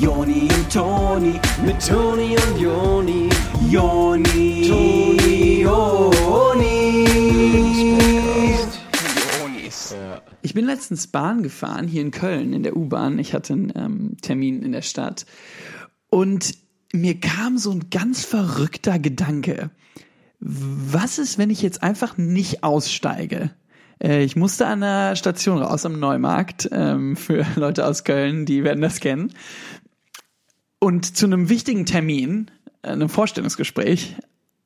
Joni und Toni, mit Toni und Joni, Joni, Toni, Joni. Ich bin letztens Bahn gefahren, hier in Köln, in der U-Bahn. Ich hatte einen ähm, Termin in der Stadt. Und mir kam so ein ganz verrückter Gedanke. Was ist, wenn ich jetzt einfach nicht aussteige? Äh, ich musste an der Station raus am Neumarkt, ähm, für Leute aus Köln, die werden das kennen. Und zu einem wichtigen Termin, äh, einem Vorstellungsgespräch,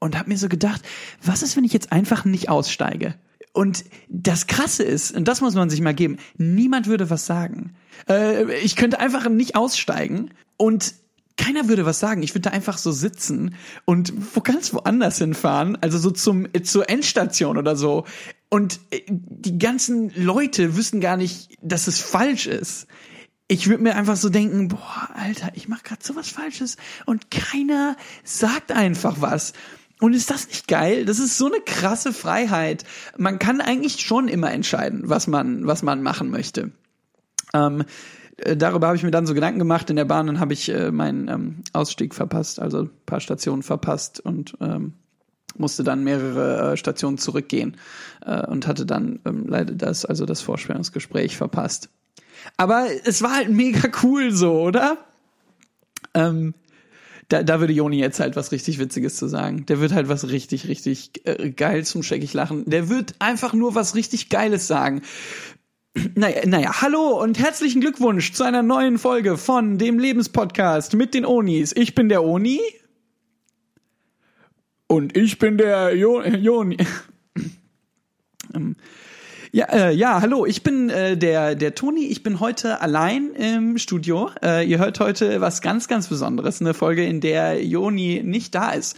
und habe mir so gedacht, was ist, wenn ich jetzt einfach nicht aussteige? Und das Krasse ist, und das muss man sich mal geben, niemand würde was sagen. Äh, ich könnte einfach nicht aussteigen und keiner würde was sagen. Ich würde da einfach so sitzen und wo ganz woanders hinfahren, also so zum zur Endstation oder so. Und äh, die ganzen Leute wissen gar nicht, dass es falsch ist. Ich würde mir einfach so denken, boah, Alter, ich mache gerade sowas Falsches und keiner sagt einfach was. Und ist das nicht geil? Das ist so eine krasse Freiheit. Man kann eigentlich schon immer entscheiden, was man, was man machen möchte. Ähm, äh, darüber habe ich mir dann so Gedanken gemacht in der Bahn, dann habe ich äh, meinen ähm, Ausstieg verpasst, also ein paar Stationen verpasst und ähm, musste dann mehrere äh, Stationen zurückgehen äh, und hatte dann ähm, leider das, also das Vorstellungsgespräch verpasst. Aber es war halt mega cool so, oder? Ähm, da, da würde Joni jetzt halt was richtig Witziges zu sagen. Der wird halt was richtig, richtig äh, geil zum scheckig lachen. Der wird einfach nur was richtig Geiles sagen. Naja, naja, hallo und herzlichen Glückwunsch zu einer neuen Folge von dem Lebenspodcast mit den Onis. Ich bin der Oni. Und ich bin der jo Joni. ähm, ja, äh, ja, hallo, ich bin äh, der, der Toni. Ich bin heute allein im Studio. Äh, ihr hört heute was ganz, ganz Besonderes. Eine Folge, in der Joni nicht da ist.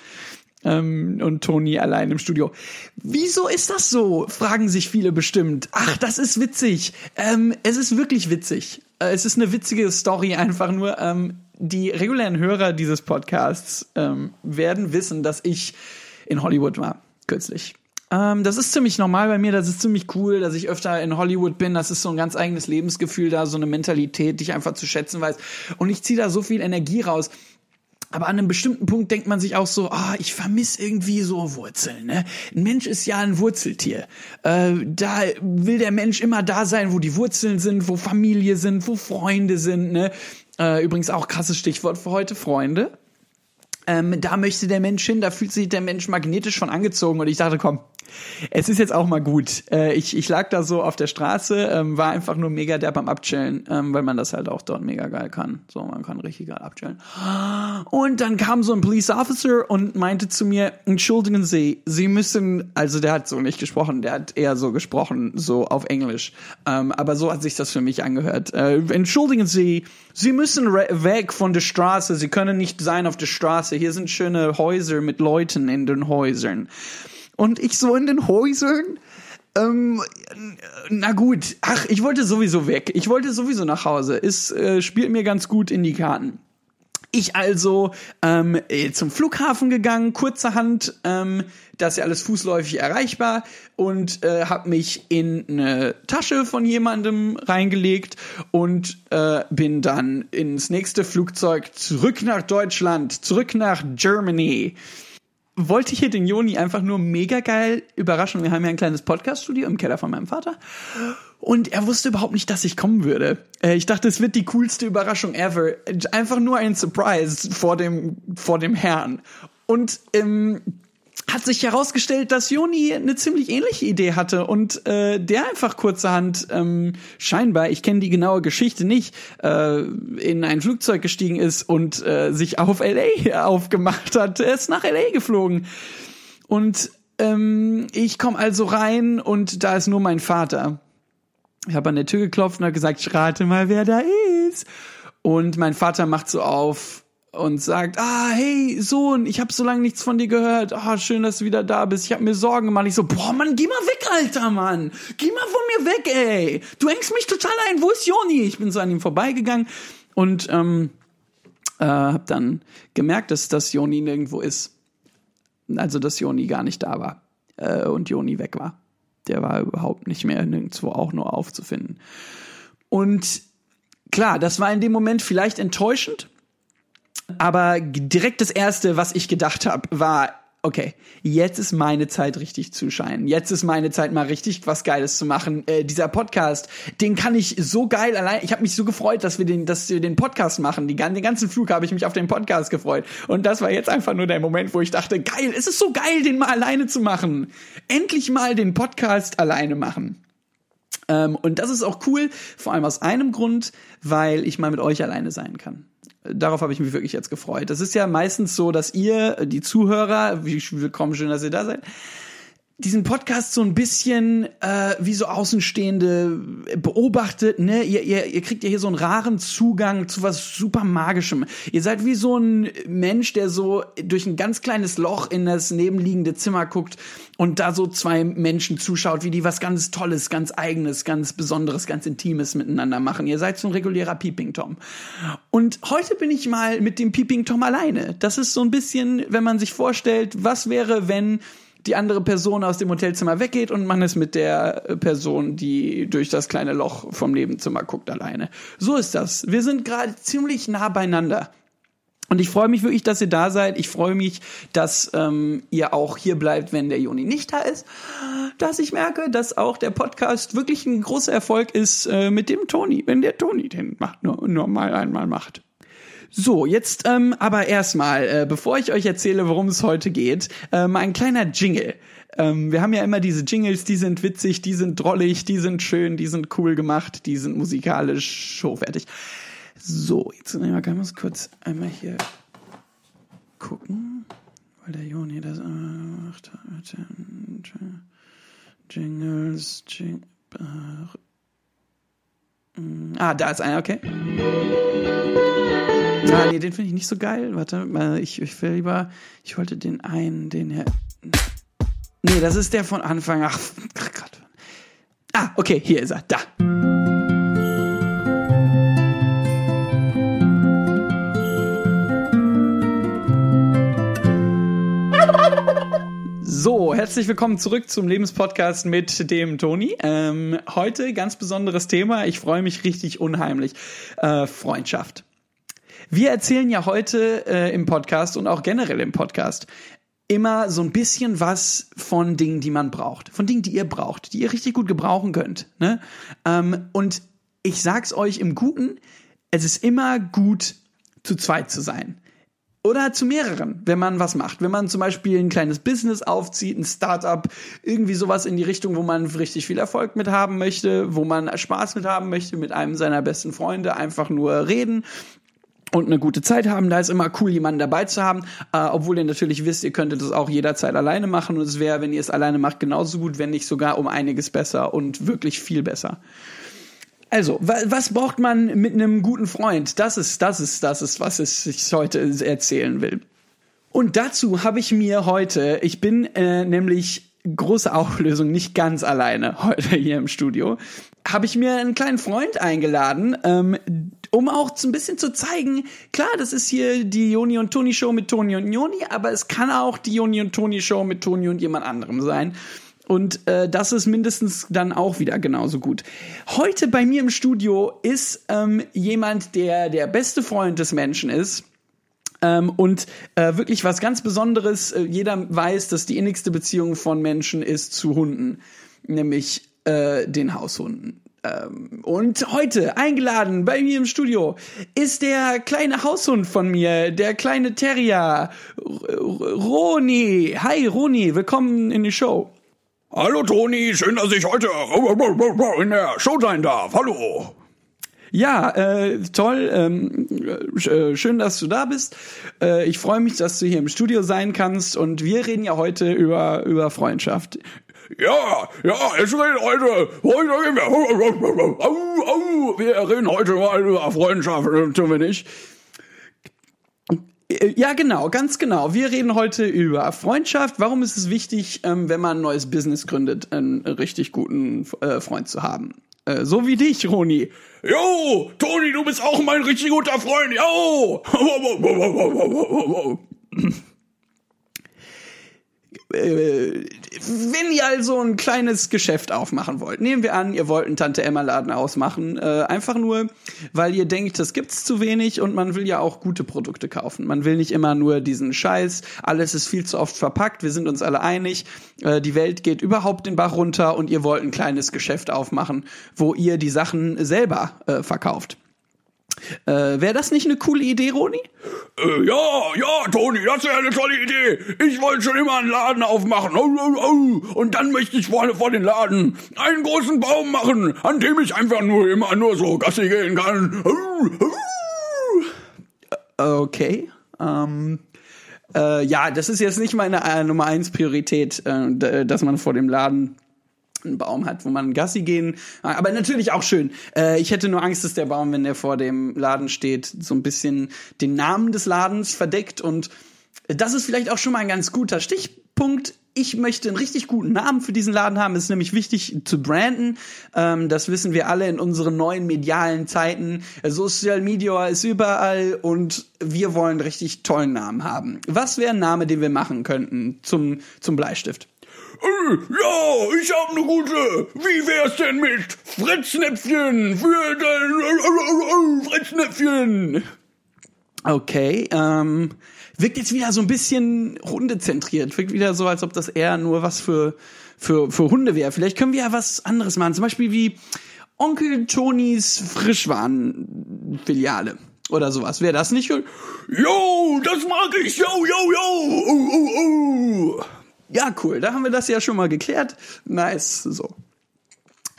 Ähm, und Toni allein im Studio. Wieso ist das so? Fragen sich viele bestimmt. Ach, das ist witzig. Ähm, es ist wirklich witzig. Äh, es ist eine witzige Story einfach nur. Ähm, die regulären Hörer dieses Podcasts ähm, werden wissen, dass ich in Hollywood war kürzlich. Ähm, das ist ziemlich normal bei mir, das ist ziemlich cool, dass ich öfter in Hollywood bin. Das ist so ein ganz eigenes Lebensgefühl da, so eine Mentalität, die ich einfach zu schätzen weiß. Und ich ziehe da so viel Energie raus. Aber an einem bestimmten Punkt denkt man sich auch so, ah, ich vermisse irgendwie so Wurzeln. Ne? Ein Mensch ist ja ein Wurzeltier. Äh, da will der Mensch immer da sein, wo die Wurzeln sind, wo Familie sind, wo Freunde sind. Ne? Äh, übrigens auch krasses Stichwort für heute, Freunde. Ähm, da möchte der Mensch hin, da fühlt sich der Mensch magnetisch von angezogen und ich dachte, komm, es ist jetzt auch mal gut. Äh, ich, ich lag da so auf der Straße, ähm, war einfach nur mega derb am Abchillen, ähm, weil man das halt auch dort mega geil kann. So, man kann richtig geil abchillen. Und dann kam so ein Police Officer und meinte zu mir, entschuldigen Sie, Sie müssen, also der hat so nicht gesprochen, der hat eher so gesprochen, so auf Englisch. Ähm, aber so hat sich das für mich angehört. Äh, entschuldigen Sie, Sie müssen weg von der Straße, Sie können nicht sein auf der Straße. Hier sind schöne Häuser mit Leuten in den Häusern. Und ich so in den Häusern. Ähm, na gut, ach, ich wollte sowieso weg. Ich wollte sowieso nach Hause. Es äh, spielt mir ganz gut in die Karten. Ich also ähm, äh, zum Flughafen gegangen, kurzerhand, ähm, das ist ja alles fußläufig erreichbar und äh, habe mich in eine Tasche von jemandem reingelegt und äh, bin dann ins nächste Flugzeug zurück nach Deutschland, zurück nach Germany wollte hier den Joni einfach nur mega geil überraschen. Wir haben ja ein kleines Podcaststudio im Keller von meinem Vater. Und er wusste überhaupt nicht, dass ich kommen würde. Äh, ich dachte, es wird die coolste Überraschung ever. Einfach nur ein Surprise vor dem, vor dem Herrn. Und ähm, hat sich herausgestellt, dass Joni eine ziemlich ähnliche Idee hatte und äh, der einfach kurzerhand ähm, scheinbar, ich kenne die genaue Geschichte nicht, äh, in ein Flugzeug gestiegen ist und äh, sich auf LA aufgemacht hat. Er ist nach LA geflogen. Und ähm, ich komme also rein und da ist nur mein Vater. Ich habe an der Tür geklopft und habe gesagt, rate mal, wer da ist. Und mein Vater macht so auf und sagt, ah, hey, Sohn, ich habe so lange nichts von dir gehört. Ah, schön, dass du wieder da bist. Ich habe mir Sorgen gemacht. Ich so, boah, Mann, geh mal weg, Alter, Mann. Geh mal von mir weg, ey. Du hängst mich total ein. Wo ist Joni? Ich bin so an ihm vorbeigegangen und ähm, äh, habe dann gemerkt, dass das Joni nirgendwo ist. Also, dass Joni gar nicht da war äh, und Joni weg war. Der war überhaupt nicht mehr nirgendwo auch nur aufzufinden. Und klar, das war in dem Moment vielleicht enttäuschend, aber direkt das erste, was ich gedacht habe, war okay, jetzt ist meine Zeit richtig zu scheinen. Jetzt ist meine Zeit mal richtig was Geiles zu machen. Äh, dieser Podcast, den kann ich so geil allein. Ich habe mich so gefreut, dass wir den, dass wir den Podcast machen. Die, den ganzen Flug habe ich mich auf den Podcast gefreut. Und das war jetzt einfach nur der Moment, wo ich dachte, geil, es ist so geil, den mal alleine zu machen. Endlich mal den Podcast alleine machen. Ähm, und das ist auch cool, vor allem aus einem Grund, weil ich mal mit euch alleine sein kann darauf habe ich mich wirklich jetzt gefreut. Das ist ja meistens so, dass ihr, die Zuhörer, wie willkommen, schön, dass ihr da seid, diesen Podcast so ein bisschen äh, wie so Außenstehende beobachtet, ne? Ihr, ihr, ihr kriegt ja hier so einen raren Zugang zu was super Magischem. Ihr seid wie so ein Mensch, der so durch ein ganz kleines Loch in das nebenliegende Zimmer guckt und da so zwei Menschen zuschaut, wie die was ganz Tolles, ganz Eigenes, ganz Besonderes, ganz Intimes miteinander machen. Ihr seid so ein regulärer Peeping Tom. Und heute bin ich mal mit dem Peeping Tom alleine. Das ist so ein bisschen, wenn man sich vorstellt, was wäre, wenn die andere Person aus dem Hotelzimmer weggeht und man ist mit der Person, die durch das kleine Loch vom Nebenzimmer guckt, alleine. So ist das. Wir sind gerade ziemlich nah beieinander. Und ich freue mich wirklich, dass ihr da seid. Ich freue mich, dass ähm, ihr auch hier bleibt, wenn der Juni nicht da ist. Dass ich merke, dass auch der Podcast wirklich ein großer Erfolg ist äh, mit dem Toni, wenn der Toni den macht, nur, nur mal einmal macht. So, jetzt ähm, aber erstmal, äh, bevor ich euch erzähle, worum es heute geht, ähm, ein kleiner Jingle. Ähm, wir haben ja immer diese Jingles, die sind witzig, die sind drollig, die sind schön, die sind cool gemacht, die sind musikalisch showfertig. So, jetzt nehmen wir ganz kurz einmal hier gucken, weil der Joni das macht. Jingles, Jing, Ah, da ist einer, okay. Ah, nee, den finde ich nicht so geil. Warte, ich, ich will lieber, ich wollte den einen, den her. Nee, das ist der von Anfang. Ach, Gott. Ah, okay, hier ist er, da. So, herzlich willkommen zurück zum Lebenspodcast mit dem Toni. Ähm, heute ganz besonderes Thema. Ich freue mich richtig unheimlich. Äh, Freundschaft. Wir erzählen ja heute äh, im Podcast und auch generell im Podcast immer so ein bisschen was von Dingen, die man braucht, von Dingen, die ihr braucht, die ihr richtig gut gebrauchen könnt. Ne? Ähm, und ich sag's euch im Guten, es ist immer gut, zu zweit zu sein. Oder zu mehreren, wenn man was macht. Wenn man zum Beispiel ein kleines Business aufzieht, ein Startup, irgendwie sowas in die Richtung, wo man richtig viel Erfolg mit haben möchte, wo man Spaß mit haben möchte, mit einem seiner besten Freunde einfach nur reden und eine gute Zeit haben. Da ist immer cool, jemanden dabei zu haben. Äh, obwohl ihr natürlich wisst, ihr könntet das auch jederzeit alleine machen. Und es wäre, wenn ihr es alleine macht, genauso gut, wenn nicht sogar um einiges besser und wirklich viel besser. Also, was braucht man mit einem guten Freund? Das ist, das ist, das ist, was ich heute erzählen will. Und dazu habe ich mir heute, ich bin äh, nämlich große Auflösung, nicht ganz alleine heute hier im Studio, habe ich mir einen kleinen Freund eingeladen, ähm, um auch so ein bisschen zu zeigen, klar, das ist hier die Joni und Toni Show mit Toni und Joni, aber es kann auch die Joni und Toni Show mit Toni und jemand anderem sein. Und äh, das ist mindestens dann auch wieder genauso gut. Heute bei mir im Studio ist ähm, jemand, der der beste Freund des Menschen ist. Ähm, und äh, wirklich was ganz Besonderes. Äh, jeder weiß, dass die innigste Beziehung von Menschen ist zu Hunden, nämlich äh, den Haushunden. Ähm, und heute eingeladen bei mir im Studio ist der kleine Haushund von mir, der kleine Terrier, Roni. Hi Roni, willkommen in die Show. Hallo Toni, schön, dass ich heute in der Show sein darf. Hallo. Ja, äh, toll. Ähm, äh, schön, dass du da bist. Äh, ich freue mich, dass du hier im Studio sein kannst. Und wir reden ja heute über, über Freundschaft. Ja, ja, ich rede heute, heute reden wir, au, au, wir reden heute mal über Freundschaft, tun wir nicht. Äh, ja, genau, ganz genau. Wir reden heute über Freundschaft. Warum ist es wichtig, ähm, wenn man ein neues Business gründet, einen richtig guten äh, Freund zu haben? Äh, so wie dich, Roni. Jo, Toni, du bist auch mein richtig guter Freund. Jo. äh, wenn ihr also ein kleines Geschäft aufmachen wollt, nehmen wir an, ihr wollt einen Tante Emma Laden ausmachen, äh, einfach nur, weil ihr denkt, das gibt's zu wenig und man will ja auch gute Produkte kaufen. Man will nicht immer nur diesen Scheiß, alles ist viel zu oft verpackt, wir sind uns alle einig, äh, die Welt geht überhaupt den Bach runter und ihr wollt ein kleines Geschäft aufmachen, wo ihr die Sachen selber äh, verkauft. Äh, Wäre das nicht eine coole Idee, Roni? Äh, ja, ja, Toni, das wäre eine tolle Idee. Ich wollte schon immer einen Laden aufmachen. Au, au, au. Und dann möchte ich vorne vor den Laden einen großen Baum machen, an dem ich einfach nur immer nur so Gassi gehen kann. Au. Okay. Ähm, äh, ja, das ist jetzt nicht meine äh, Nummer eins Priorität, äh, dass man vor dem Laden einen Baum hat, wo man Gassi gehen. Aber natürlich auch schön. Äh, ich hätte nur Angst, dass der Baum, wenn der vor dem Laden steht, so ein bisschen den Namen des Ladens verdeckt. Und das ist vielleicht auch schon mal ein ganz guter Stichpunkt. Ich möchte einen richtig guten Namen für diesen Laden haben. Es ist nämlich wichtig zu branden. Ähm, das wissen wir alle in unseren neuen medialen Zeiten. Social Media ist überall und wir wollen einen richtig tollen Namen haben. Was wäre ein Name, den wir machen könnten zum, zum Bleistift? Ja, ich hab ne gute. Wie wär's denn mit Fritznäpfchen für den Fritznäpfchen? Okay, ähm, wirkt jetzt wieder so ein bisschen hundezentriert. Wirkt wieder so, als ob das eher nur was für, für, für Hunde wäre. Vielleicht können wir ja was anderes machen. Zum Beispiel wie Onkel Tonys Frischwaren-Filiale. Oder sowas. Wäre das nicht? Jo, das mag ich. Jo, jo, jo. Uh, uh, uh. Ja, cool. Da haben wir das ja schon mal geklärt. Nice. So.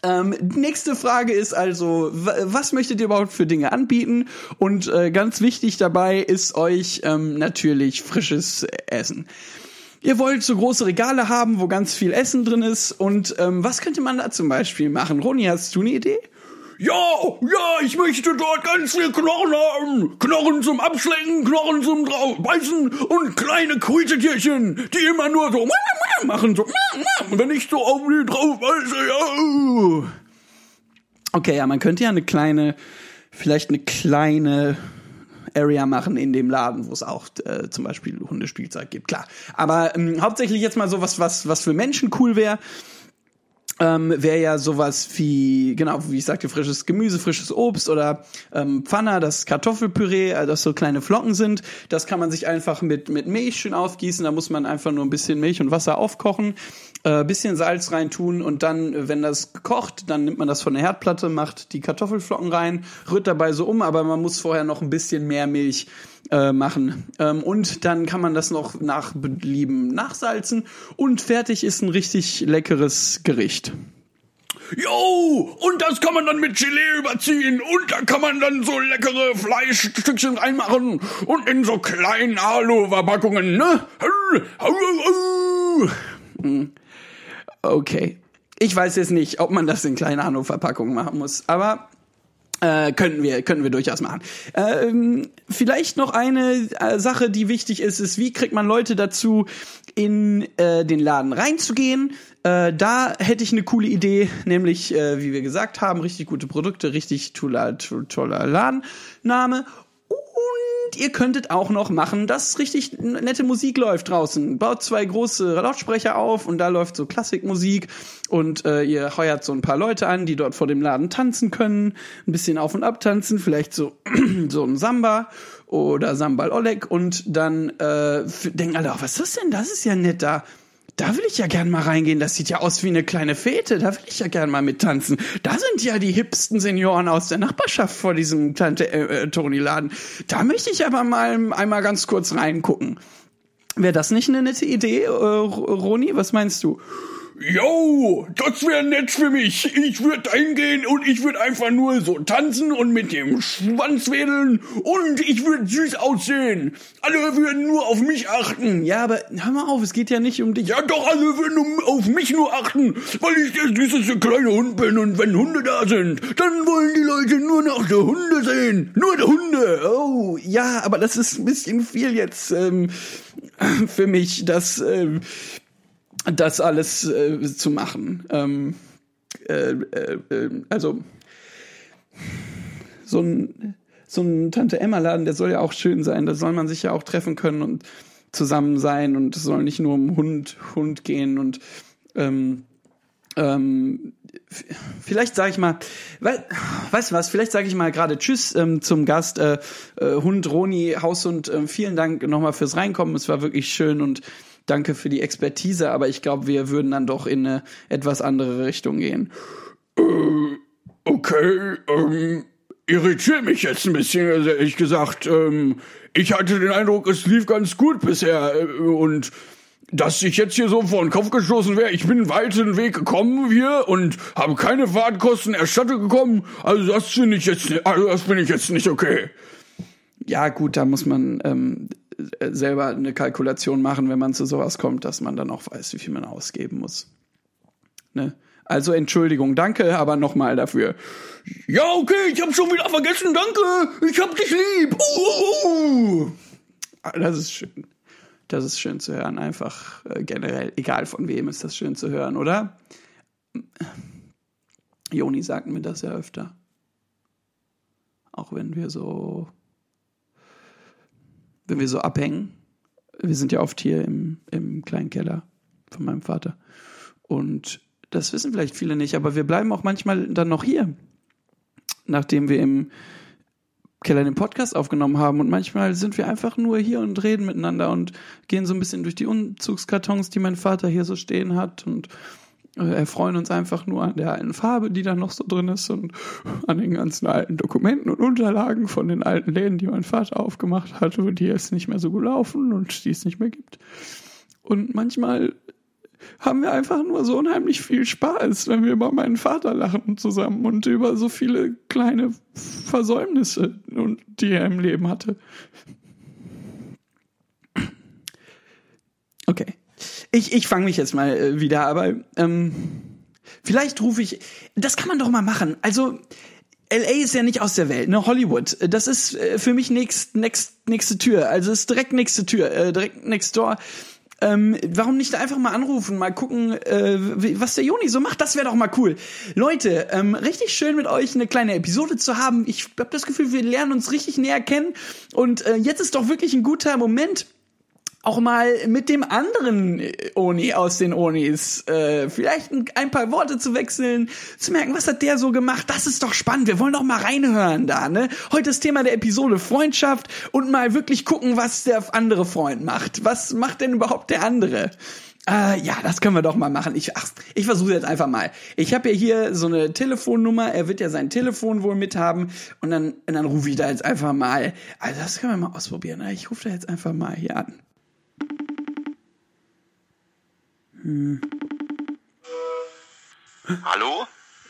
Ähm, nächste Frage ist also, wa- was möchtet ihr überhaupt für Dinge anbieten? Und äh, ganz wichtig dabei ist euch ähm, natürlich frisches Essen. Ihr wollt so große Regale haben, wo ganz viel Essen drin ist. Und ähm, was könnte man da zum Beispiel machen? Roni, hast du eine Idee? Ja, ja, ich möchte dort ganz viel Knochen haben. Knochen zum Abschlecken, Knochen zum draufbeißen und kleine Quietschetierchen, die immer nur so machen, so wenn ich so auf die drauf beiße, ja. Okay, ja, man könnte ja eine kleine, vielleicht eine kleine Area machen in dem Laden, wo es auch äh, zum Beispiel Hundespielzeug gibt, klar. Aber ähm, hauptsächlich jetzt mal so was, was, was für Menschen cool wäre. Ähm, wäre ja sowas wie, genau, wie ich sagte, frisches Gemüse, frisches Obst oder ähm, Pfanner, das Kartoffelpüree, äh, das so kleine Flocken sind. Das kann man sich einfach mit, mit Milch schön aufgießen. Da muss man einfach nur ein bisschen Milch und Wasser aufkochen, äh, bisschen Salz reintun und dann, wenn das kocht, dann nimmt man das von der Herdplatte, macht die Kartoffelflocken rein, rührt dabei so um, aber man muss vorher noch ein bisschen mehr Milch äh, machen. Ähm, und dann kann man das noch nach Belieben nachsalzen und fertig ist ein richtig leckeres Gericht. Jo, und das kann man dann mit Gelee überziehen und da kann man dann so leckere Fleischstückchen reinmachen und in so kleinen Alu-Verpackungen, ne? Okay. Ich weiß jetzt nicht, ob man das in kleinen Alu-Verpackungen machen muss, aber äh, könnten wir können wir durchaus machen. Ähm, vielleicht noch eine äh, Sache, die wichtig ist, ist, wie kriegt man Leute dazu, in äh, den Laden reinzugehen? Äh, da hätte ich eine coole Idee, nämlich, äh, wie wir gesagt haben, richtig gute Produkte, richtig toller, to- toller Ladenname. Und ihr könntet auch noch machen, dass richtig nette Musik läuft draußen. Baut zwei große Lautsprecher auf und da läuft so Klassikmusik und äh, ihr heuert so ein paar Leute an, die dort vor dem Laden tanzen können, ein bisschen auf und ab tanzen, vielleicht so so ein Samba oder Sambal Oleg und dann äh, denken alle, oh, was ist das denn? Das ist ja nett da. Da will ich ja gern mal reingehen. Das sieht ja aus wie eine kleine Fete. Da will ich ja gern mal mittanzen. Da sind ja die hipsten Senioren aus der Nachbarschaft vor diesem Tante äh, äh, Toni Laden. Da möchte ich aber mal einmal ganz kurz reingucken. Wäre das nicht eine nette Idee, äh, Roni? Was meinst du? Jo, das wäre nett für mich. Ich würde hingehen und ich würde einfach nur so tanzen und mit dem Schwanz wedeln und ich würde süß aussehen. Alle würden nur auf mich achten. Ja, aber hör mal auf, es geht ja nicht um dich. Ja, doch, alle würden um, auf mich nur achten, weil ich der süßeste kleine Hund bin und wenn Hunde da sind, dann wollen die Leute nur noch die Hunde sehen. Nur die Hunde. Oh, ja, aber das ist ein bisschen viel jetzt ähm, für mich, das, ähm, das alles äh, zu machen. Ähm, äh, äh, äh, also so ein so ein Tante Emma Laden, der soll ja auch schön sein. Da soll man sich ja auch treffen können und zusammen sein und es soll nicht nur um Hund, Hund gehen und ähm, ähm, vielleicht sage ich mal, we weißt du was, vielleicht sage ich mal gerade Tschüss ähm, zum Gast, äh, äh, Hund Roni, Haushund, äh, vielen Dank nochmal fürs Reinkommen, es war wirklich schön und danke für die Expertise, aber ich glaube, wir würden dann doch in eine etwas andere Richtung gehen. Okay, ähm, irritiert mich jetzt ein bisschen, also ehrlich gesagt. Ähm, ich hatte den Eindruck, es lief ganz gut bisher äh, und dass ich jetzt hier so vor den Kopf gestoßen wäre, ich bin weiten Weg gekommen hier und habe keine Fahrtkosten erstattet bekommen. Also das finde ich jetzt, nicht- also das finde ich jetzt nicht okay. Ja, gut, da muss man ähm, äh, selber eine Kalkulation machen, wenn man zu sowas kommt, dass man dann auch weiß, wie viel man ausgeben muss. Ne? Also Entschuldigung, danke, aber nochmal dafür. Ja, okay, ich hab schon wieder vergessen, danke, ich hab dich lieb. Uh, uh, uh. Das ist schön. Das ist schön zu hören. Einfach äh, generell, egal von wem, ist das schön zu hören, oder? Joni sagt mir das ja öfter. Auch wenn wir so, wenn wir so abhängen. Wir sind ja oft hier im, im kleinen Keller von meinem Vater. Und das wissen vielleicht viele nicht, aber wir bleiben auch manchmal dann noch hier, nachdem wir im Keller den Podcast aufgenommen haben und manchmal sind wir einfach nur hier und reden miteinander und gehen so ein bisschen durch die Umzugskartons, die mein Vater hier so stehen hat und äh, erfreuen uns einfach nur an der alten Farbe, die da noch so drin ist und an den ganzen alten Dokumenten und Unterlagen von den alten Läden, die mein Vater aufgemacht hat, die jetzt nicht mehr so gut laufen und die es nicht mehr gibt. Und manchmal haben wir einfach nur so unheimlich viel Spaß, wenn wir über meinen Vater lachen zusammen und über so viele kleine Versäumnisse, die er im Leben hatte. Okay. Ich, ich fange mich jetzt mal äh, wieder, aber ähm, vielleicht rufe ich. Das kann man doch mal machen. Also. LA ist ja nicht aus der Welt, ne? Hollywood. Das ist äh, für mich nächst, nächst, nächste Tür. Also ist direkt nächste Tür, äh, direkt next door. Ähm, warum nicht einfach mal anrufen, mal gucken, äh, was der Joni so macht? Das wäre doch mal cool. Leute, ähm, richtig schön mit euch eine kleine Episode zu haben. Ich habe das Gefühl, wir lernen uns richtig näher kennen. Und äh, jetzt ist doch wirklich ein guter Moment, auch mal mit dem anderen Oni aus den Onis äh, vielleicht ein, ein paar Worte zu wechseln, zu merken, was hat der so gemacht. Das ist doch spannend. Wir wollen doch mal reinhören da, ne? Heute das Thema der Episode Freundschaft und mal wirklich gucken, was der andere Freund macht. Was macht denn überhaupt der andere? Äh, ja, das können wir doch mal machen. Ich, ach, ich versuche jetzt einfach mal. Ich habe ja hier so eine Telefonnummer. Er wird ja sein Telefon wohl mithaben und dann, und dann rufe ich da jetzt einfach mal. Also das können wir mal ausprobieren. ne? Ich rufe da jetzt einfach mal hier an. Hallo?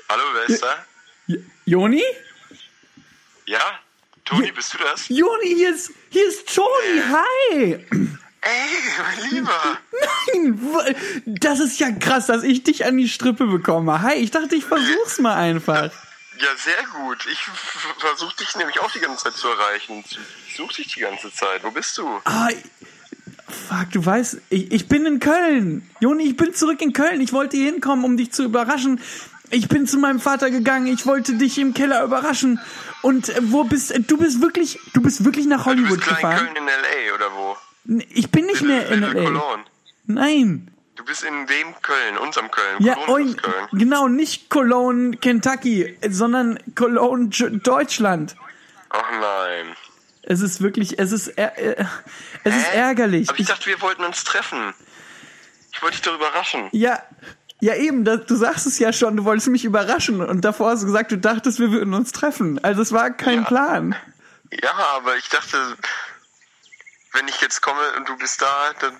Hallo, wer ist da? J- Joni? Ja? Toni, bist du das? Joni, hier ist, hier ist Toni. Hi. Ey, mein Lieber. Nein, das ist ja krass, dass ich dich an die Strippe bekomme. Hi, ich dachte, ich versuch's mal einfach. Ja, sehr gut. Ich versuche dich nämlich auch die ganze Zeit zu erreichen. Ich suche dich die ganze Zeit. Wo bist du? Ah, fuck, du weißt, ich, ich bin in Köln. Joni, ich bin zurück in Köln. Ich wollte hier hinkommen, um dich zu überraschen. Ich bin zu meinem Vater gegangen. Ich wollte dich im Keller überraschen. Und äh, wo bist du? bist wirklich, du bist wirklich nach Du Hollywood bist klar in gefahren. Köln in L.A. oder wo? Ich bin nicht mehr in Little LA. Cologne. Nein. Du bist in dem Köln, unserem Köln. Ja, Cologne Köln. genau, nicht Cologne, Kentucky, sondern Cologne, Deutschland. Ach nein. Es ist wirklich, es ist, äh, es ist Hä? ärgerlich. Aber ich Ich, dachte, wir wollten uns treffen. Ich wollte dich doch überraschen. ja, ja eben, das, du sagst es ja schon, du wolltest mich überraschen und davor hast du gesagt, du dachtest, wir würden uns treffen. Also es war kein Ja. Plan. Ja, aber ich dachte, wenn ich jetzt komme und du bist da, dann.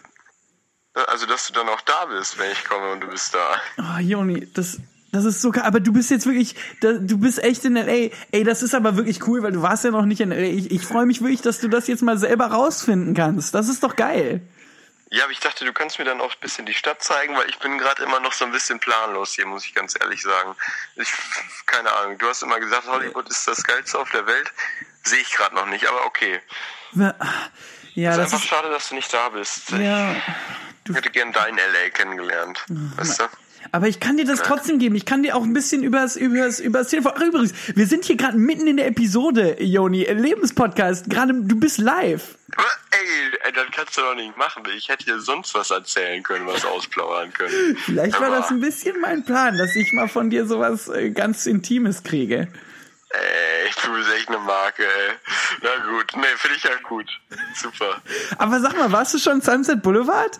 Also, dass du dann auch da bist, wenn ich komme und du bist da. Oh, Joni, das, das ist so geil. Aber du bist jetzt wirklich, du bist echt in L.A. Ey, das ist aber wirklich cool, weil du warst ja noch nicht in L.A. Ich, ich freue mich wirklich, dass du das jetzt mal selber rausfinden kannst. Das ist doch geil. Ja, aber ich dachte, du kannst mir dann auch ein bisschen die Stadt zeigen, weil ich bin gerade immer noch so ein bisschen planlos hier, muss ich ganz ehrlich sagen. Ich, keine Ahnung, du hast immer gesagt, Hollywood ist das Geilste auf der Welt. Sehe ich gerade noch nicht, aber okay. Ja, Es ist das einfach ist, schade, dass du nicht da bist. ja. Ich hätte gern dein L.A. kennengelernt. Weißt du? Aber ich kann dir das trotzdem geben. Ich kann dir auch ein bisschen übers, übers, übers Telefon. Ach, übrigens, wir sind hier gerade mitten in der Episode, Joni, Lebenspodcast. Gerade, du bist live. Ey, das kannst du doch nicht machen. Ich hätte dir sonst was erzählen können, was ausplaudern können. Vielleicht war das ein bisschen mein Plan, dass ich mal von dir sowas äh, ganz Intimes kriege. Ey, du bist echt eine Marke, ey. Na gut, nee, finde ich ja gut. Super. Aber sag mal, warst du schon Sunset Boulevard?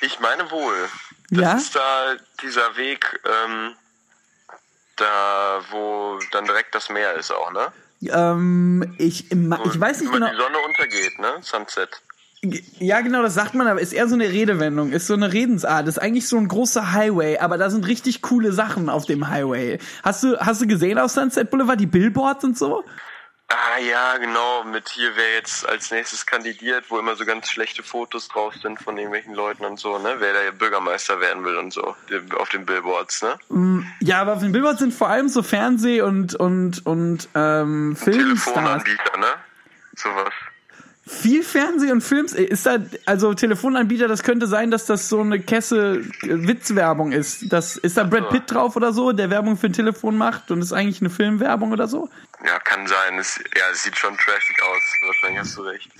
Ich meine wohl. Das Ja? ist da dieser Weg, ähm, da wo dann direkt das Meer ist auch, ne? Ähm, ich, Wo ich weiß nicht genau. die Sonne untergeht, ne? Sunset. Ja, genau, das sagt man, aber ist eher so eine Redewendung, ist so eine Redensart, ist eigentlich so ein großer Highway, aber da sind richtig coole Sachen auf dem Highway. Hast du, hast du gesehen auf Sunset Boulevard die Billboards und so? Ah ja, genau, mit hier wer jetzt als nächstes kandidiert, wo immer so ganz schlechte Fotos drauf sind von irgendwelchen Leuten und so, ne? Wer da Bürgermeister werden will und so, auf den Billboards, ne? Ja, aber auf den Billboards sind vor allem so Fernseh- und, und, und, ähm, Filmstars. Telefonanbieter, ne? Sowas. Viel Fernseh und Films, ist da, also Telefonanbieter, das könnte sein, dass das so eine Kesse äh, Witzwerbung ist. Das, ist da Brad Pitt drauf oder so, der Werbung für ein Telefon macht und ist eigentlich eine Filmwerbung oder so? Ja, kann sein. Es, ja, es sieht schon trashig aus. Wahrscheinlich hast du recht.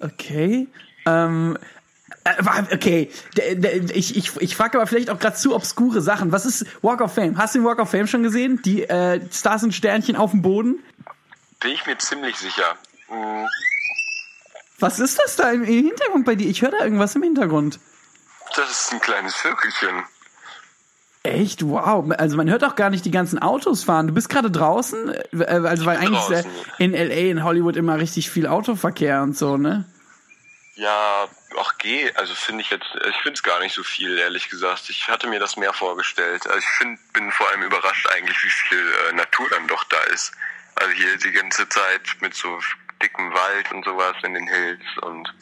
Okay. Ähm, äh, okay, ich, ich, ich frage aber vielleicht auch gerade zu obskure Sachen. Was ist Walk of Fame? Hast du den Walk of Fame schon gesehen? Die äh, Stars und Sternchen auf dem Boden? Bin ich mir ziemlich sicher. Hm, Was ist das da im, im Hintergrund bei dir? Ich höre da irgendwas im Hintergrund. Das ist ein kleines Vögelchen. Echt? Wow. Also man hört auch gar nicht die ganzen Autos fahren. Du bist gerade draußen? Äh, Also weil eigentlich draußen. in LA, in Hollywood immer richtig viel Autoverkehr und so, ne? Ja, ach geh, also finde ich jetzt, ich finde es gar nicht so viel, ehrlich gesagt. Ich hatte mir das mehr vorgestellt. Also ich find, bin vor allem überrascht eigentlich, wie viel äh, Natur dann doch da ist. Also hier die ganze Zeit mit so dickem Wald und sowas in den Hills und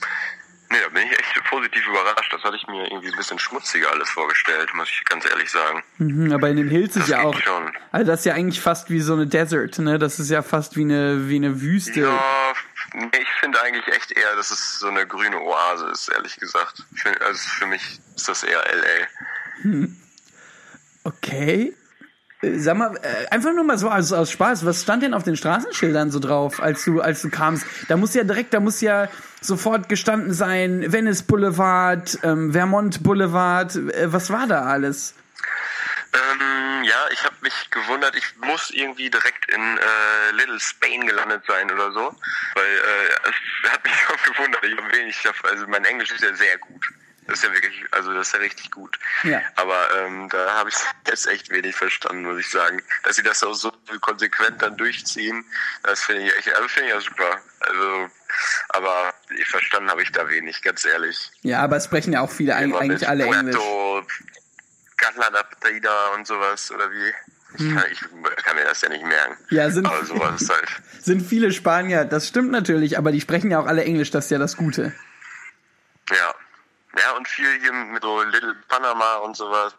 nee, da bin ich echt positiv überrascht. Das hatte ich mir irgendwie ein bisschen schmutziger alles vorgestellt, muss ich ganz ehrlich sagen. Mhm, aber in den Hills ist Das ja auch. schon. Also das ist ja eigentlich fast wie so eine Desert, ne? Das ist ja fast wie eine, wie eine Wüste. Ja, nee, ich finde eigentlich echt eher, dass es so eine grüne Oase ist, ehrlich gesagt. Find, also für mich ist das eher LA. Okay. Sag mal, äh, einfach nur mal so aus, aus Spaß, was stand denn auf den Straßenschildern so drauf, als du, als du kamst? Da muss ja direkt, da muss ja sofort gestanden sein, Venice Boulevard, ähm, Vermont Boulevard, äh, was war da alles? Ähm, ja, ich habe mich gewundert, ich muss irgendwie direkt in äh, Little Spain gelandet sein oder so, weil äh, es hat mich schon gewundert, ich habe wenig, also mein Englisch ist ja sehr gut. Das ist ja wirklich, also das ist ja richtig gut. Ja. Aber ähm, da habe ich jetzt echt wenig verstanden, muss ich sagen. Dass sie das auch so konsequent dann durchziehen, das finde ich echt, also finde ich ja super. Also, aber verstanden habe ich da wenig, ganz ehrlich. Ja, aber es sprechen ja auch viele Immer eigentlich alle Englisch. Puerto, Canada Partida und sowas oder wie. Ich kann, ich kann mir das ja nicht merken. Hm. Ja, sind- aber sowas ist halt. Sind viele Spanier, das stimmt natürlich, aber die sprechen ja auch alle Englisch, das ist ja das Gute. Ja. Ja, und viel hier mit so Little Panama und sowas.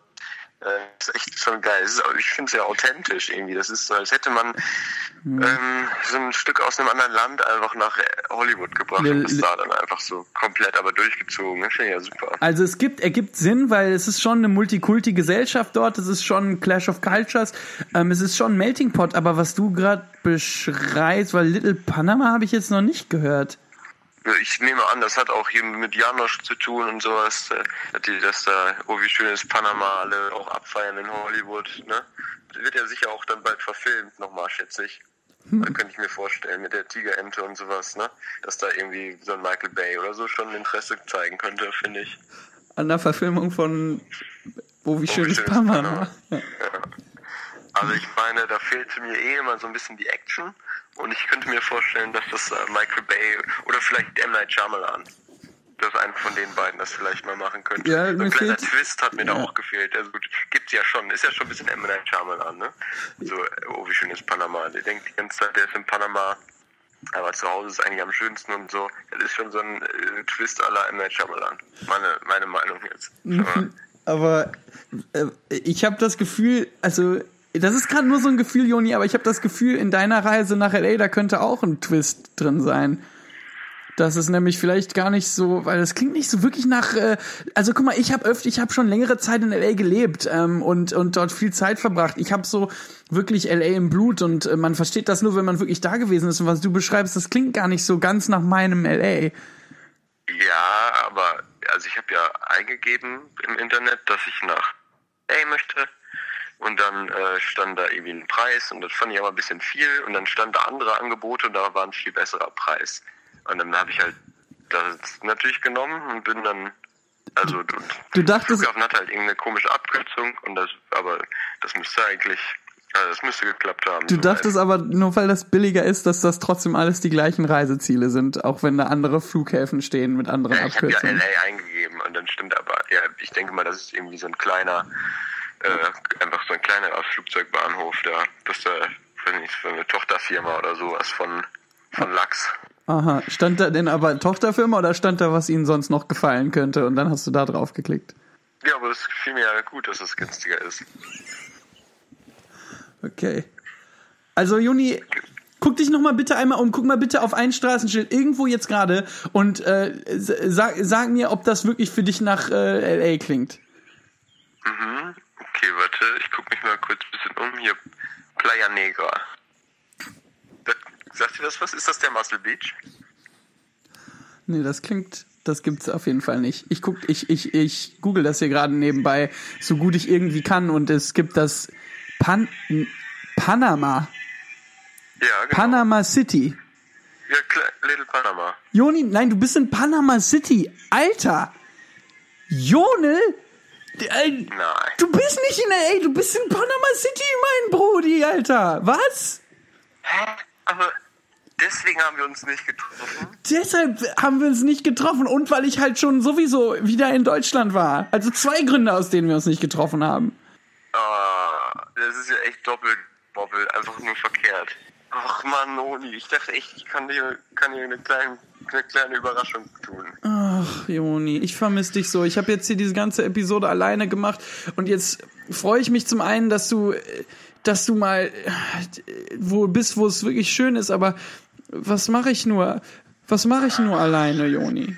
Äh, ist echt schon geil. Ist, ich finde es ja authentisch irgendwie. Das ist so, als hätte man Hm. ähm, so ein Stück aus einem anderen Land einfach nach Hollywood gebracht Lil- und ist da dann einfach so komplett aber durchgezogen. Das finde ich ja super. Also es gibt, ergibt Sinn, weil es ist schon eine Multikulti-Gesellschaft dort, es ist schon ein Clash of Cultures, ähm, es ist schon ein Melting Pot, aber was du gerade beschreibst, weil Little Panama habe ich jetzt noch nicht gehört. Ich nehme an, das hat auch hier mit Janosch zu tun und sowas, äh, dass da, oh wie schön ist Panama, alle auch abfeiern in Hollywood, ne? Das wird ja sicher auch dann bald verfilmt nochmal, schätze ich. Da könnte ich mir vorstellen, mit der Tigerente und sowas, ne? Dass da irgendwie so ein Michael Bay oder so schon Interesse zeigen könnte, finde ich. An der Verfilmung von Oh, wie schön wie ist Panama. Panama. Also ich meine, da fehlte mir eh immer so ein bisschen die Action und ich könnte mir vorstellen, dass das äh, Michael Bay oder vielleicht M. Night Shyamalan, dass einer von den beiden das vielleicht mal machen könnte. Ja, so ein kleiner fehlt- Twist hat mir da Ja. auch gefehlt. Also gut, gibt's ja schon, ist ja schon ein bisschen M. Night Shyamalan, ne? So, äh, oh wie schön ist Panama. Der denkt die ganze Zeit, der ist in Panama, aber zu Hause ist eigentlich am schönsten und so. Das ist schon so ein äh, Twist la M. Night Shyamalan. Meine, meine Meinung jetzt. Aber- Aber äh, ich habe das Gefühl, also das ist gerade nur so ein Gefühl, Joni, aber ich habe das Gefühl, in deiner Reise nach LA, da könnte auch ein Twist drin sein. Das ist nämlich vielleicht gar nicht so, weil das klingt nicht so wirklich nach. Äh, also guck mal, ich habe öfter, ich habe schon längere Zeit in LA gelebt ähm, und und dort viel Zeit verbracht. Ich habe so wirklich LA im Blut und äh, man versteht das nur, wenn man wirklich da gewesen ist. Und was du beschreibst, das klingt gar nicht so ganz nach meinem LA. Ja, aber also ich habe ja eingegeben im Internet, dass ich nach LA möchte. Und dann äh, stand da irgendwie ein Preis und das fand ich aber ein bisschen viel. Und dann stand da andere Angebote und da war ein viel besserer Preis. Und dann habe ich halt das natürlich genommen und bin dann, also du, Du dachtest- Flughafen hat halt irgendeine komische Abkürzung und das, aber das müsste eigentlich, also das müsste geklappt haben. Du soweit. dachtest aber, nur weil das billiger ist, dass das trotzdem alles die gleichen Reiseziele sind, auch wenn da andere Flughäfen stehen mit anderen Ja, ich habe ja Abkürzungen. LA eingegeben und dann stimmt aber, ja, ich denke mal, das ist irgendwie so ein kleiner, äh, einfach so ein kleinerer Flugzeugbahnhof da, das da, weiß nicht, so eine Tochterfirma oder sowas von, von Lachs. Aha, stand da denn aber Tochterfirma oder stand da, was Ihnen sonst noch gefallen könnte und dann hast du da drauf geklickt? Ja, aber das gefiel mir ja gut, dass es günstiger ist. Okay. Also Juni, guck dich noch mal bitte einmal um, guck mal bitte auf ein Straßenschild irgendwo jetzt gerade und äh, sag, sag mir, ob das wirklich für dich nach äh, LA klingt. Mhm. Okay, warte, ich gucke mich mal kurz ein bisschen um. Hier, Playa Negra. Das, sagt dir das was? Ist das der Muscle Beach? Nee, das klingt, das gibt's auf jeden Fall nicht. Ich guck, ich, ich, ich google das hier gerade nebenbei, so gut ich irgendwie kann und es gibt das Pan Panama, Ja, genau. Panama City. Ja, Little Panama. Joni, nein, du bist in Panama City. Alter! Jonel? Äh, Nein. Du bist nicht in LA, du bist in Panama City, mein Brudi, Alter. Was? Hä? Aber deswegen haben wir uns nicht getroffen. Deshalb haben wir uns nicht getroffen und weil ich halt schon sowieso wieder in Deutschland war. Also zwei Gründe, aus denen wir uns nicht getroffen haben. Ah, das ist ja echt doppelt Bobbel, einfach nur verkehrt. Ach man, Noni, ich dachte echt, ich kann dir, kann dir eine, kleine, eine kleine Überraschung tun. Ach, Joni, ich vermisse dich so. Ich habe jetzt hier diese ganze Episode alleine gemacht und jetzt freue ich mich zum einen, dass du, dass du mal wo bist, wo es wirklich schön ist, aber was mache ich nur? Was mache ich nur alleine, Joni?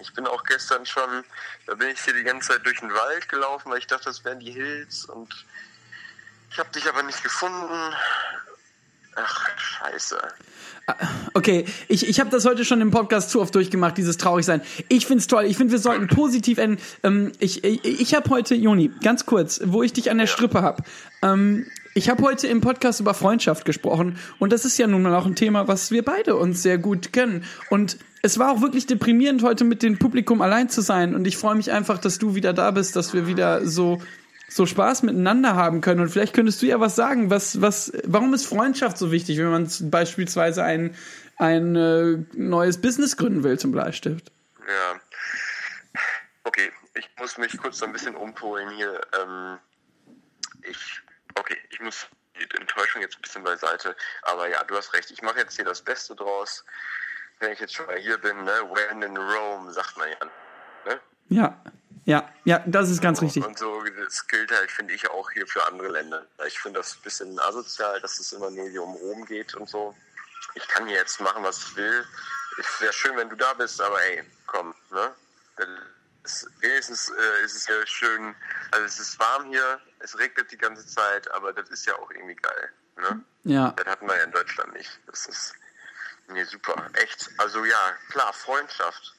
Ich bin auch gestern schon, da bin ich hier die ganze Zeit durch den Wald gelaufen, weil ich dachte, das wären die Hills und ich habe dich aber nicht gefunden. Ach, scheiße. Okay, ich, ich habe das heute schon im Podcast zu oft durchgemacht, dieses Traurigsein. Ich find's toll. Ich finde, wir sollten positiv enden. Ähm, ich ich, ich habe heute, Joni, ganz kurz, wo ich dich an der Strippe hab. Ähm, ich habe heute im Podcast über Freundschaft gesprochen und das ist ja nun mal auch ein Thema, was wir beide uns sehr gut kennen. Und es war auch wirklich deprimierend, heute mit dem Publikum allein zu sein. Und ich freue mich einfach, dass du wieder da bist, dass wir wieder so so Spaß miteinander haben können. Und vielleicht könntest du ja was sagen, was, was, warum ist Freundschaft so wichtig, wenn man beispielsweise ein, ein äh, neues Business gründen will zum Bleistift? Ja. Okay, ich muss mich kurz so ein bisschen umpolen hier. Ähm, ich, okay, ich muss die Enttäuschung jetzt ein bisschen beiseite. Aber ja, du hast recht. Ich mache jetzt hier das Beste draus. Wenn ich jetzt schon mal hier bin, ne? When in Rome, sagt man ja. Ne? Ja, ja, ja, das ist ganz richtig. Und so, das gilt halt, finde ich, auch hier für andere Länder. Ich finde das ein bisschen asozial, dass es immer nur hier um Rom geht und so. Ich kann hier jetzt machen, was ich will. Es wäre schön, wenn du da bist, aber ey, komm, ne? Es, wenigstens äh, ist es ja schön, also es ist warm hier, es regnet die ganze Zeit, aber das ist ja auch irgendwie geil, ne? Ja, Das hatten wir ja in Deutschland nicht. Das ist nee, super, echt. Also ja, klar, Freundschaft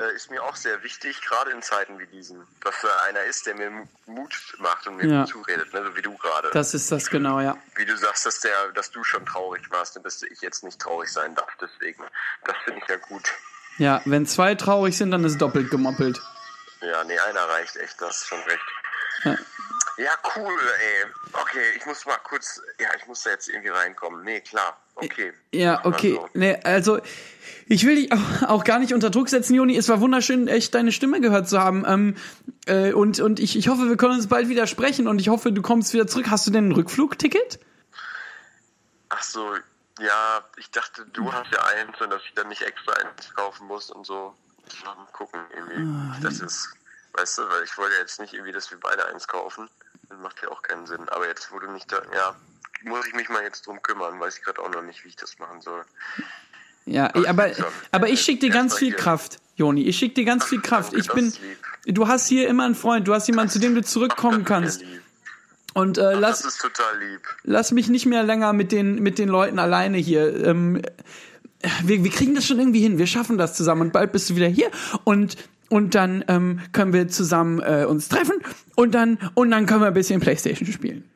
äh, ist mir auch sehr wichtig, gerade in Zeiten wie diesen. Dass da einer ist, der mir Mut macht und mir Ja. Zuredet, ne? so wie du gerade. das ist das genau, ja. Wie du sagst, dass, der, dass du schon traurig warst und dass ich jetzt nicht traurig sein darf. Deswegen, das finde ich ja gut. Ja, wenn zwei traurig sind, dann ist doppelt gemoppelt. Ja, nee, einer reicht echt, das ist schon recht. Ja. Ja, cool, ey. Okay, ich muss mal kurz, ja, ich muss da jetzt irgendwie reinkommen. Nee, klar, okay. Ja, okay. so. Nee, also ich will dich auch, gar nicht unter Druck setzen, Joni. Es war wunderschön, echt deine Stimme gehört zu haben. Ähm, äh, und und ich, ich hoffe, wir können uns bald wieder sprechen und ich hoffe, du kommst wieder zurück. Hast du denn ein Rückflugticket? Ach so, ja, ich dachte, du hast ja eins und dass ich dann nicht extra eins kaufen muss und so. Mal gucken, irgendwie. das ist, weißt du, weil ich wollte jetzt nicht irgendwie, dass wir beide eins kaufen. Das macht ja auch keinen Sinn. Aber jetzt, wo du nicht da, ja, muss ich mich mal jetzt drum kümmern, weiß ich gerade auch noch nicht, wie ich das machen soll. Ja, aber, schon. aber ich schicke dir ganz viel. Kraft, Joni. Ich schicke dir ganz viel Kraft. Ich bin, du hast hier immer einen Freund, du hast jemanden, zu dem du zurückkommen kannst. Und äh, lass, lass mich nicht mehr länger mit den, mit den Leuten alleine hier. Ähm, wir, wir kriegen das schon irgendwie hin. Wir schaffen das zusammen. Und bald bist du wieder hier. Und, und dann ähm, können wir zusammen äh, uns treffen. Und dann, und dann können wir ein bisschen Playstation spielen.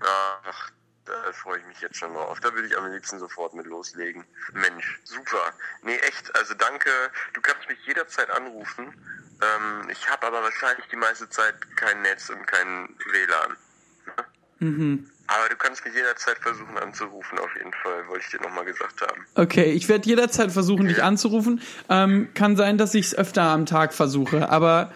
Ach, freue ich mich jetzt schon drauf. Da würde ich am liebsten sofort mit loslegen. Mensch, super. Nee, echt, also danke. Du kannst mich jederzeit anrufen. Ähm, ich habe aber wahrscheinlich die meiste Zeit kein Netz und kein WLAN. Ne? Aber du kannst mich jederzeit versuchen anzurufen, auf jeden Fall, wollte ich dir nochmal gesagt haben. Okay, ich werde jederzeit versuchen, dich anzurufen. Ähm, kann sein, dass ich es öfter am Tag versuche, aber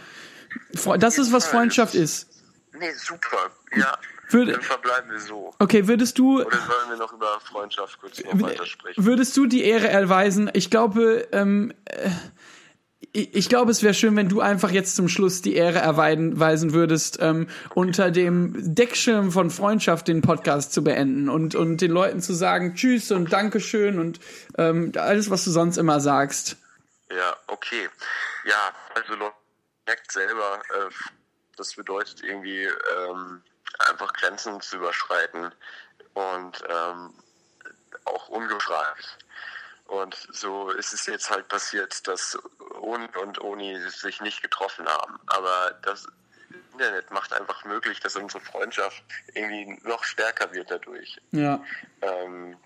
das ist, was Freundschaft ist. Nee, super. Ja, Würde- dann verbleiben wir so. Okay, würdest du, Oder sollen wir noch über Freundschaft kurz noch weiter sprechen? würdest du die Ehre erweisen? Ich glaube, ähm, äh, ich ich glaube, es wäre schön, wenn du einfach jetzt zum Schluss die Ehre erweisen würdest, ähm, unter dem Deckschirm von Freundschaft den Podcast zu beenden und, und den Leuten zu sagen Tschüss und Dankeschön und ähm, alles, was du sonst immer sagst. Ja, okay. Ja, also Leute, merkt selber, äh, das bedeutet irgendwie ähm, einfach Grenzen zu überschreiten und ähm, auch ungefragt. Und so ist es jetzt halt passiert, dass Oni und Oni sich nicht getroffen haben. Aber das Internet macht einfach möglich, dass unsere Freundschaft irgendwie noch stärker wird dadurch Ja. ähm,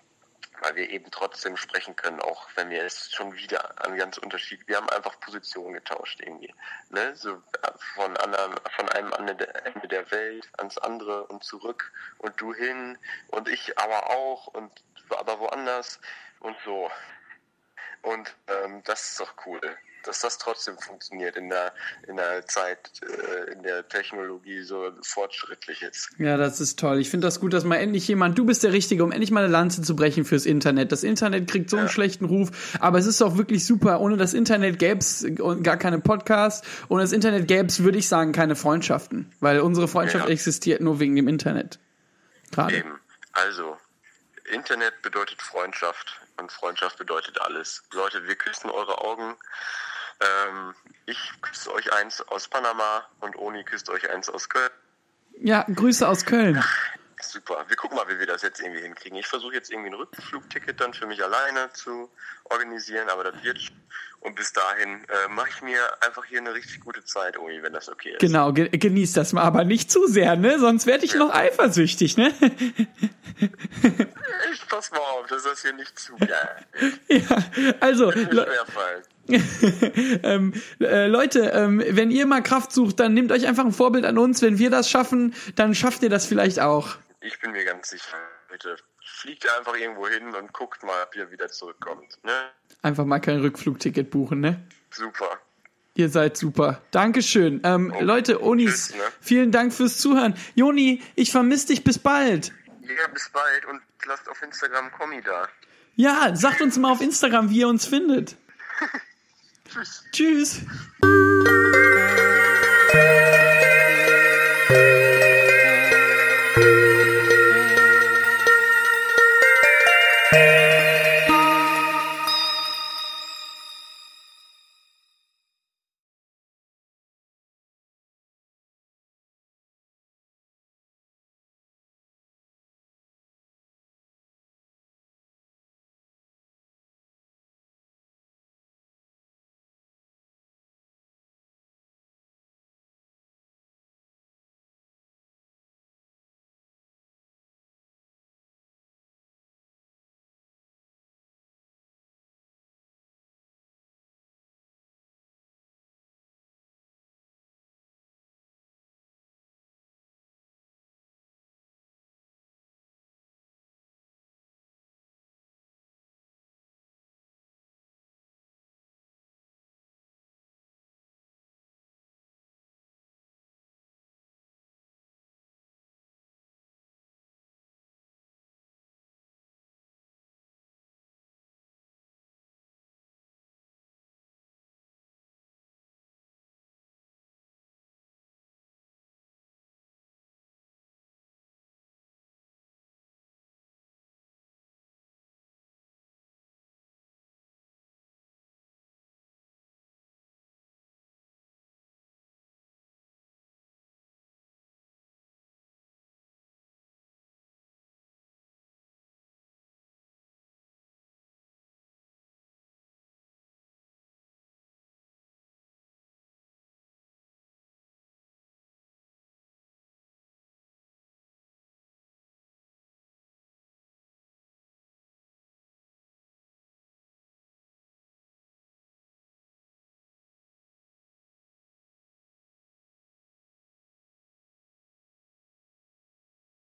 weil wir eben trotzdem sprechen können, auch wenn wir es schon wieder an ganz unterschiedlich, wir haben einfach Positionen getauscht irgendwie, ne, so äh, von anderen, von einem Ende der Welt ans andere und zurück und du hin und ich aber auch und aber woanders und so. Und ähm, das ist doch cool, dass das trotzdem funktioniert in der in der Zeit, äh, in der Technologie so fortschrittlich ist. Ja, das ist toll. Ich finde das gut, dass mal endlich jemand, du bist der Richtige, um endlich mal eine Lanze zu brechen fürs Internet. Das Internet kriegt so einen schlechten Ruf, aber es ist auch wirklich super. Ohne das Internet gäbe es gar keine Podcasts. Ohne das Internet gäbe es, würde ich sagen, keine Freundschaften. Weil unsere Freundschaft Ja. existiert nur wegen dem Internet. Gerade. Eben. Also, Internet bedeutet Freundschaft und Freundschaft bedeutet alles. Leute, wir küssen eure Augen. Ähm, ich küsse euch eins aus Panama und Oni küsst euch eins aus Köln. Ja, Grüße aus Köln. Super. Wir gucken mal, wie wir das jetzt irgendwie hinkriegen. Ich versuche jetzt irgendwie ein Rückflugticket dann für mich alleine zu organisieren, aber das wird. Und bis dahin äh, mache ich mir einfach hier eine richtig gute Zeit, Oni, wenn das okay ist. Genau, ge genieß das mal, aber nicht zu sehr, ne? Sonst werde ich noch eifersüchtig, ne? Ich pass mal auf, dass das hier nicht zu geil ja, also, ähm, äh, Leute, ähm, wenn ihr mal Kraft sucht, dann nehmt euch einfach ein Vorbild an uns. Wenn wir das schaffen, dann schafft ihr das vielleicht auch. Ich bin mir ganz sicher. Bitte fliegt einfach irgendwo hin und guckt mal, ob ihr wieder zurückkommt. Ne? Einfach mal kein Rückflugticket buchen, ne? Super. Ihr seid super. Dankeschön. Ähm, Leute, Onis, tschüss, ne? vielen Dank fürs Zuhören. Joni, ich vermisse dich. Bis bald. Ja, bis bald und lasst auf Instagram Kommi da. Ja, sagt uns mal auf Instagram, wie ihr uns findet. Tschüss. Tschüss.